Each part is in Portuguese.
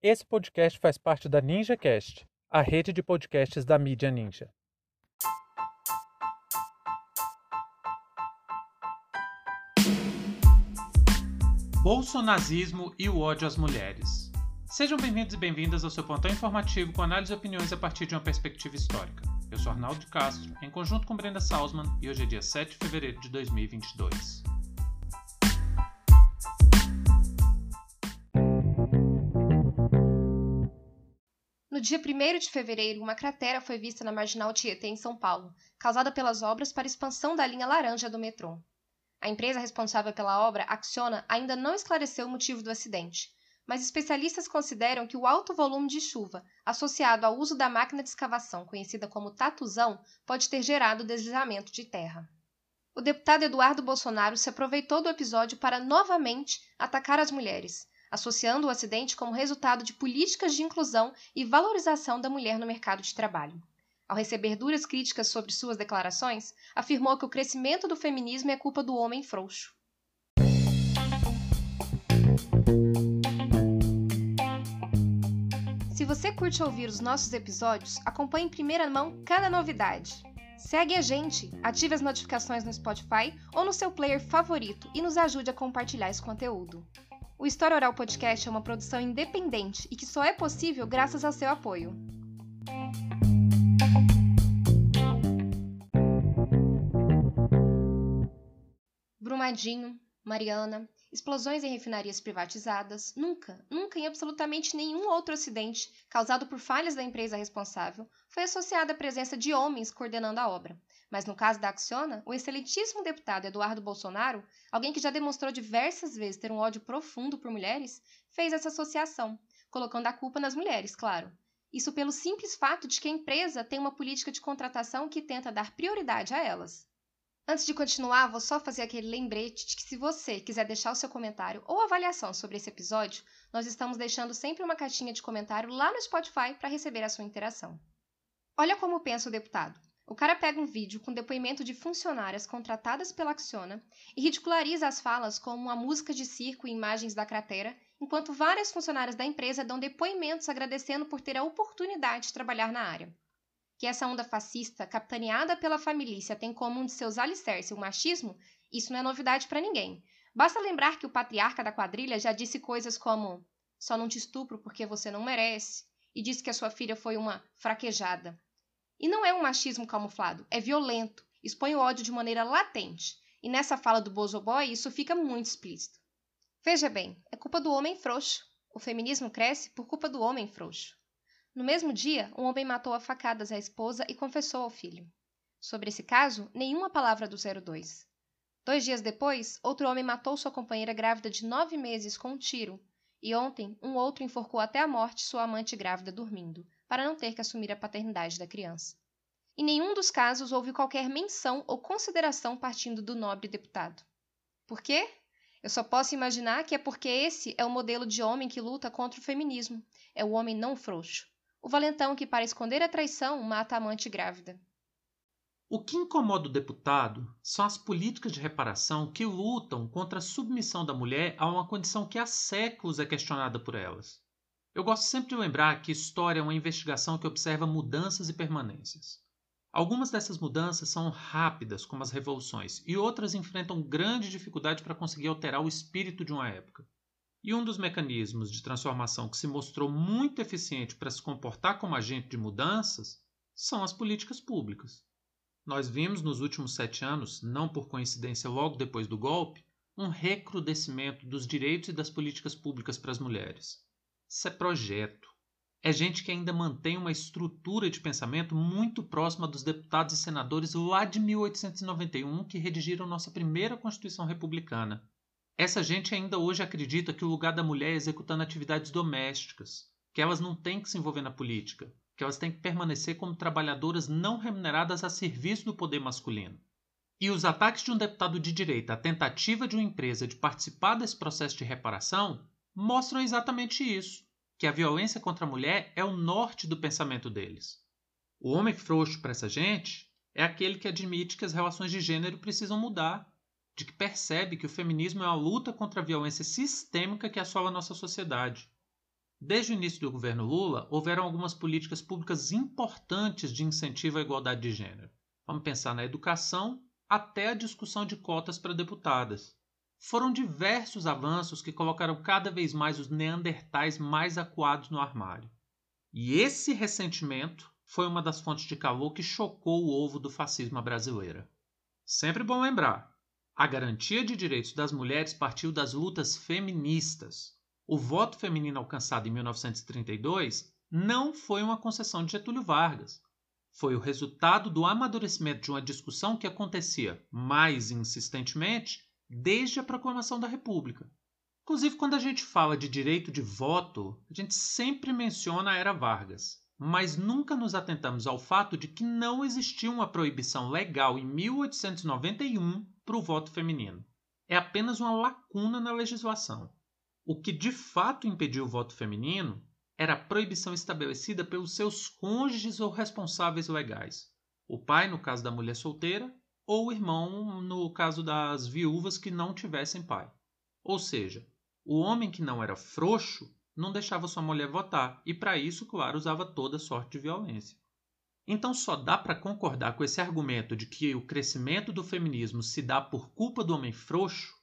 Esse podcast faz parte da NinjaCast, a rede de podcasts da mídia Ninja. Bolsonazismo e o ódio às mulheres. Sejam bem-vindos e bem-vindas ao seu pontão informativo com análise e opiniões a partir de uma perspectiva histórica. Eu sou Arnaldo Castro, em conjunto com Brenda Salzman, e hoje é dia 7 de fevereiro de 2022. No dia 1 de fevereiro, uma cratera foi vista na Marginal Tietê, em São Paulo, causada pelas obras para expansão da linha laranja do metrô. A empresa responsável pela obra, Acciona, ainda não esclareceu o motivo do acidente, mas especialistas consideram que o alto volume de chuva, associado ao uso da máquina de escavação conhecida como tatuzão, pode ter gerado deslizamento de terra. O deputado Eduardo Bolsonaro se aproveitou do episódio para novamente atacar as mulheres, associando o acidente como resultado de políticas de inclusão e valorização da mulher no mercado de trabalho. Ao receber duras críticas sobre suas declarações, afirmou que o crescimento do feminismo é culpa do homem frouxo. Se você curte ouvir os nossos episódios, acompanhe em primeira mão cada novidade. Segue a gente, ative as notificações no Spotify ou no seu player favorito e nos ajude a compartilhar esse conteúdo. O História Oral Podcast é uma produção independente e que só é possível graças ao seu apoio. Brumadinho, Mariana, explosões em refinarias privatizadas, nunca, nunca em absolutamente nenhum outro acidente causado por falhas da empresa responsável foi associada a presença de homens coordenando a obra. Mas no caso da Acciona, o excelentíssimo deputado Eduardo Bolsonaro, alguém que já demonstrou diversas vezes ter um ódio profundo por mulheres, fez essa associação, colocando a culpa nas mulheres, claro. Isso pelo simples fato de que a empresa tem uma política de contratação que tenta dar prioridade a elas. Antes de continuar, vou só fazer aquele lembrete de que se você quiser deixar o seu comentário ou avaliação sobre esse episódio, nós estamos deixando sempre uma caixinha de comentário lá no Spotify para receber a sua interação. Olha como pensa o deputado. O cara pega um vídeo com depoimento de funcionárias contratadas pela Acciona e ridiculariza as falas como uma música de circo e imagens da cratera, enquanto várias funcionárias da empresa dão depoimentos agradecendo por ter a oportunidade de trabalhar na área. Que essa onda fascista, capitaneada pela família, tem como um de seus alicerces o machismo, isso não é novidade para ninguém. Basta lembrar que o patriarca da quadrilha já disse coisas como: só não te estupro porque você não merece, e disse que a sua filha foi uma fraquejada. E não é um machismo camuflado, é violento, expõe o ódio de maneira latente. E nessa fala do Bozoboy isso fica muito explícito. Veja bem, é culpa do homem frouxo. O feminismo cresce por culpa do homem frouxo. No mesmo dia, um homem matou a facadas a esposa e confessou ao filho. Sobre esse caso, nenhuma palavra do 02. Dois dias depois, outro homem matou sua companheira grávida de nove meses com um tiro. E ontem, um outro enforcou até a morte sua amante grávida dormindo para não ter que assumir a paternidade da criança. Em nenhum dos casos houve qualquer menção ou consideração partindo do nobre deputado. Por quê? Eu só posso imaginar que é porque esse é o modelo de homem que luta contra o feminismo. É o homem não frouxo. O valentão que, para esconder a traição, mata a amante grávida. O que incomoda o deputado são as políticas de reparação que lutam contra a submissão da mulher a uma condição que há séculos é questionada por elas. Eu gosto sempre de lembrar que história é uma investigação que observa mudanças e permanências. Algumas dessas mudanças são rápidas, como as revoluções, e outras enfrentam grande dificuldade para conseguir alterar o espírito de uma época. E um dos mecanismos de transformação que se mostrou muito eficiente para se comportar como agente de mudanças são as políticas públicas. Nós vimos nos últimos sete anos, não por coincidência logo depois do golpe, um recrudescimento dos direitos e das políticas públicas para as mulheres. Isso é projeto. É gente que ainda mantém uma estrutura de pensamento muito próxima dos deputados e senadores lá de 1891 que redigiram nossa primeira Constituição Republicana. Essa gente ainda hoje acredita que o lugar da mulher é executando atividades domésticas, que elas não têm que se envolver na política, que elas têm que permanecer como trabalhadoras não remuneradas a serviço do poder masculino. E os ataques de um deputado de direita à tentativa de uma empresa de participar desse processo de reparação mostram exatamente isso: que a violência contra a mulher é o norte do pensamento deles. O homem frouxo para essa gente é aquele que admite que as relações de gênero precisam mudar, de que percebe que o feminismo é uma luta contra a violência sistêmica que assola nossa sociedade. Desde o início do governo Lula, houveram algumas políticas públicas importantes de incentivo à igualdade de gênero. Vamos pensar na educação até a discussão de cotas para deputadas. Foram diversos avanços que colocaram cada vez mais os neandertais mais acuados no armário. E esse ressentimento foi uma das fontes de calor que chocou o ovo do fascismo brasileiro. Sempre bom lembrar: a garantia de direitos das mulheres partiu das lutas feministas, o voto feminino alcançado em 1932 não foi uma concessão de Getúlio Vargas. Foi o resultado do amadurecimento de uma discussão que acontecia mais insistentemente desde a proclamação da República. Inclusive, quando a gente fala de direito de voto, a gente sempre menciona a Era Vargas, mas nunca nos atentamos ao fato de que não existia uma proibição legal em 1891 para o voto feminino. É apenas uma lacuna na legislação. O que de fato impediu o voto feminino era a proibição estabelecida pelos seus cônjuges ou responsáveis legais. O pai, no caso da mulher solteira, ou o irmão, no caso das viúvas que não tivessem pai. Ou seja, o homem que não era frouxo não deixava sua mulher votar e, para isso, claro, usava toda sorte de violência. Então só dá para concordar com esse argumento de que o crescimento do feminismo se dá por culpa do homem frouxo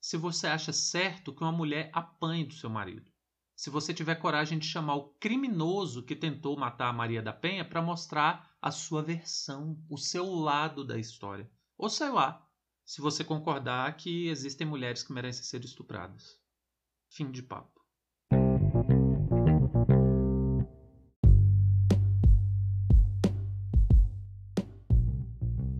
se você acha certo que uma mulher apanhe do seu marido. Se você tiver coragem de chamar o criminoso que tentou matar a Maria da Penha para mostrar a sua versão, o seu lado da história. Ou sei lá, se você concordar que existem mulheres que merecem ser estupradas. Fim de papo.